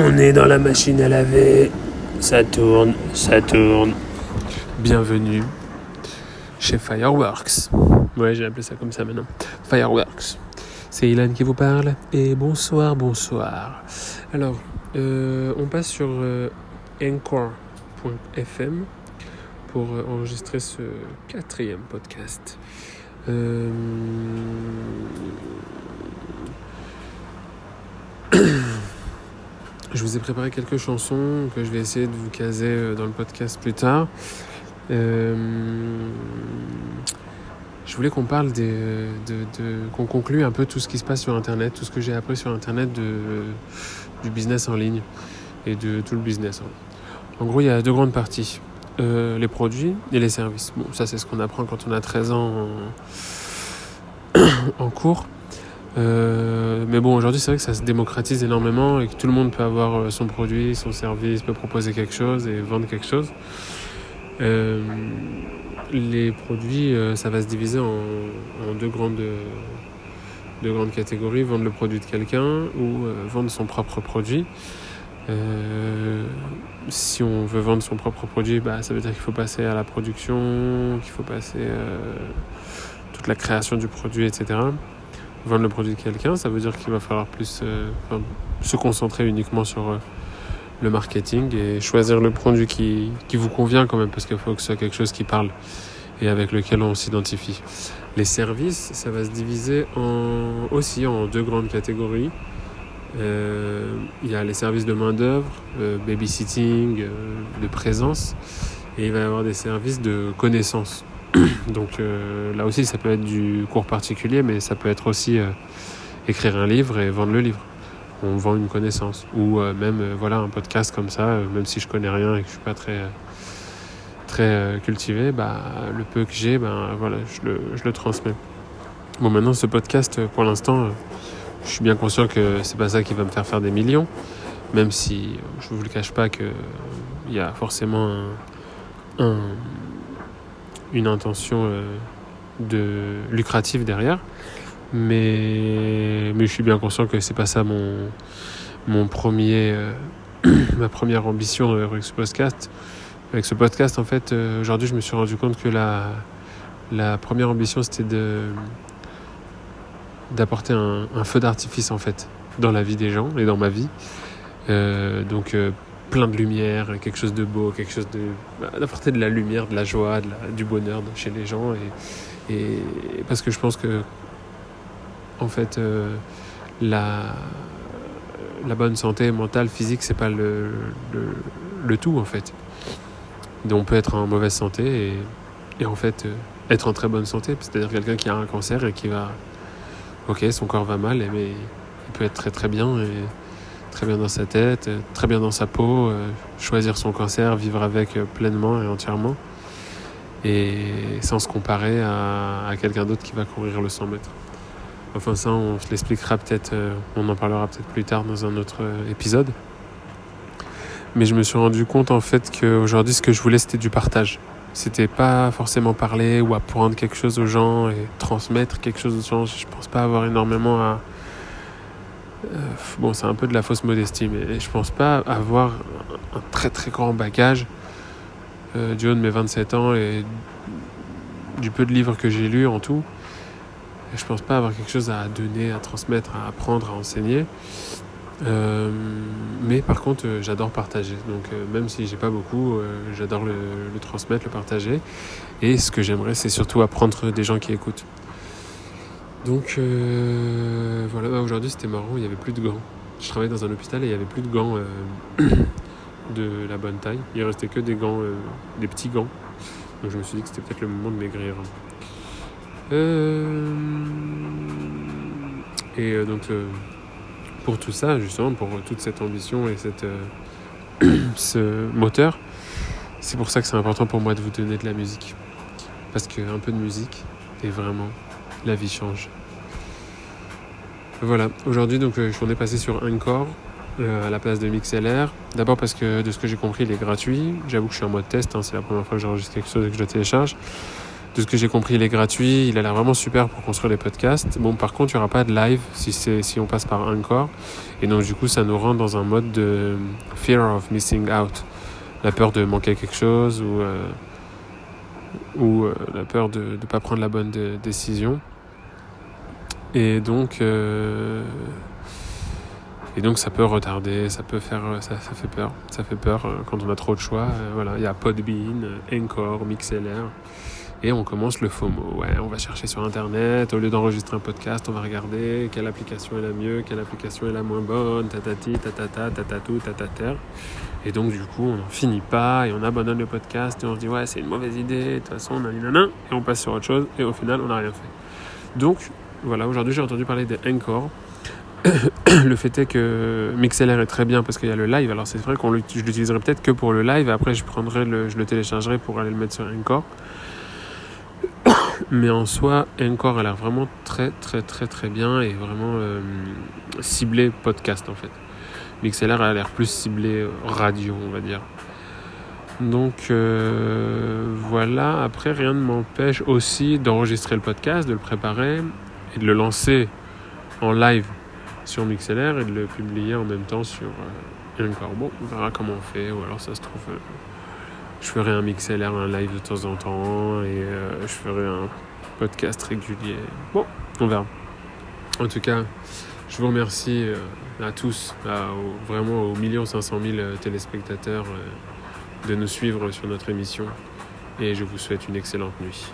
On est dans la machine à laver. Ça tourne, ça tourne. Bienvenue chez Fireworks. Ouais, j'ai appelé ça comme ça maintenant. Fireworks. C'est Ilan qui vous parle. Et bonsoir, bonsoir. Alors, euh, on passe sur euh, encore.fm pour euh, enregistrer ce quatrième podcast. Euh... Je vous ai préparé quelques chansons que je vais essayer de vous caser euh, dans le podcast plus tard. Euh, je voulais qu'on parle des, de, qu'on conclue un peu tout ce qui se passe sur Internet, tout ce que j'ai appris sur Internet de, du business en ligne et de tout le business. En gros, il y a deux grandes parties. Euh, les produits et les services. Bon, ça c'est ce qu'on apprend quand on a 13 ans en cours. Euh, mais bon, aujourd'hui, c'est vrai que ça se démocratise énormément et que tout le monde peut avoir euh, son produit, son service, peut proposer quelque chose et vendre quelque chose. Euh, les produits, euh, ça va se diviser en, deux, grandes, deux grandes catégories. Vendre le produit de quelqu'un ou euh, vendre son propre produit. Euh, si on veut vendre son propre produit, bah, ça veut dire qu'il faut passer à la production, qu'il faut passer toute la création du produit, etc vendre le produit de quelqu'un, ça veut dire qu'il va falloir plus euh, se concentrer uniquement sur euh, le marketing et choisir le produit qui, qui vous convient quand même, parce qu'il faut que ce soit quelque chose qui parle et avec lequel on s'identifie. Les services, ça va se diviser en, aussi en deux grandes catégories. Euh, il y a les services de main-d'œuvre, euh, babysitting, de présence, et il va y avoir des services de connaissance. Donc euh, là aussi, ça peut être du cours particulier, mais ça peut être aussi euh, écrire un livre et vendre le livre. On vend une connaissance. Ou euh, même voilà un podcast comme ça, même si je connais rien et que je suis pas très, très cultivé, bah, le peu que j'ai, ben voilà, je le, je le transmets. Bon, maintenant, ce podcast, pour l'instant, je suis bien conscient que c'est pas ça qui va me faire faire des millions, même si je vous le cache pas qu'il y a forcément un, un une intention euh, de lucrative derrière. Mais, mais je suis bien conscient que c'est pas ça mon, mon premier, euh, ma première ambition avec ce podcast. Avec ce podcast, en fait, euh, aujourd'hui, je me suis rendu compte que la, la première ambition, c'était de d'apporter un, feu d'artifice, en fait, dans la vie des gens et dans ma vie. Euh, donc, plein de lumière, quelque chose de beau, quelque chose de d'apporter de la lumière, de la joie, de du bonheur chez les gens et, et, parce que je pense que en fait euh, la la bonne santé mentale, physique, c'est pas le, le, tout en fait. Donc on peut être en mauvaise santé et, et en fait euh, être en très bonne santé, c'est-à-dire quelqu'un qui a un cancer et qui va ok son corps va mal mais il peut être très très bien et très bien dans sa tête, très bien dans sa peau, euh, choisir son cancer, vivre avec euh, pleinement et entièrement, et sans se comparer à, quelqu'un d'autre qui va courir le 100 mètres. Enfin ça, on se l'expliquera peut-être, euh, on en parlera peut-être plus tard dans un autre épisode. Mais je me suis rendu compte en fait qu'aujourd'hui, ce que je voulais, c'était du partage. C'était pas forcément parler ou apprendre quelque chose aux gens et transmettre quelque chose aux gens. Je pense pas avoir énormément à, euh, bon, c'est un peu de la fausse modestie, mais je pense pas avoir un très très grand bagage euh, du haut de mes 27 ans et du peu de livres que j'ai lus en tout. Je pense pas avoir quelque chose à donner, à transmettre, à apprendre, à enseigner. Euh, mais par contre, euh, j'adore partager. Donc, euh, même si j'ai pas beaucoup, j'adore le, transmettre, le partager. Et ce que j'aimerais, c'est surtout apprendre des gens qui écoutent. Donc euh, voilà, bah, aujourd'hui c'était marrant, il n'y avait plus de gants. Je travaillais dans un hôpital et il n'y avait plus de gants euh, de la bonne taille. Il restait que des gants, euh, des petits gants. Donc je me suis dit que c'était peut-être le moment de maigrir. Et donc pour tout ça, justement, pour toute cette ambition et cette, ce moteur, c'est pour ça que c'est important pour moi de vous donner de la musique. Parce qu'un peu de musique est vraiment la vie change. Voilà, aujourd'hui donc euh, on est passé sur Encore euh, à la place de MixLR. D'abord parce que de ce que j'ai compris il est gratuit. J'avoue que je suis en mode test, hein, c'est la première fois que j'enregistre quelque chose et que je le télécharge. de ce que j'ai compris, il est gratuit. Il a l'air vraiment super pour construire les podcasts. Bon, par contre, il n'y aura pas de live si, on passe par Anchor. Et donc, du coup, ça nous rend dans un mode de fear of missing out. La peur de manquer quelque chose ou, ou euh, la peur de ne pas prendre la bonne décision. Et donc, euh, et donc ça peut retarder, ça peut faire, ça, ça fait peur, ça fait peur quand on a trop de choix. voilà, il y a Podbean, Encore, MixLR. Et on commence le FOMO. Ouais, on va chercher sur Internet. Au lieu d'enregistrer un podcast, on va regarder quelle application est la mieux, quelle application est la moins bonne, tatati, tatata, tatatou, tatater. Et donc, du coup, on n'en finit pas et on abandonne le podcast et on se dit, ouais, c'est une mauvaise idée, de toute façon, nanana, et on passe sur autre chose et au final, on n'a rien fait. Donc, voilà, aujourd'hui, j'ai entendu parler des Encore. le fait est que MixLR est très bien parce qu'il y a le live. Alors, c'est vrai que je l'utiliserai peut-être que pour le live après, je, prendrai le, je le téléchargerai pour aller le mettre sur Encore. Mais en soi, Encore a l'air vraiment très très très très bien et vraiment euh, ciblé podcast en fait. MixLR a l'air plus ciblé radio, on va dire. Donc euh, voilà, après rien ne m'empêche aussi d'enregistrer le podcast, de le préparer et de le lancer en live sur MixLR et de le publier en même temps sur euh, Encore. Bon, on verra comment on fait, ou alors ça se trouve je ferai un MixLR, un live de temps en temps et euh, je ferai un podcast régulier. Bon, on verra. En tout cas, je vous remercie euh, à tous, vraiment aux millions 500 000 euh, téléspectateurs de nous suivre sur notre émission et je vous souhaite une excellente nuit.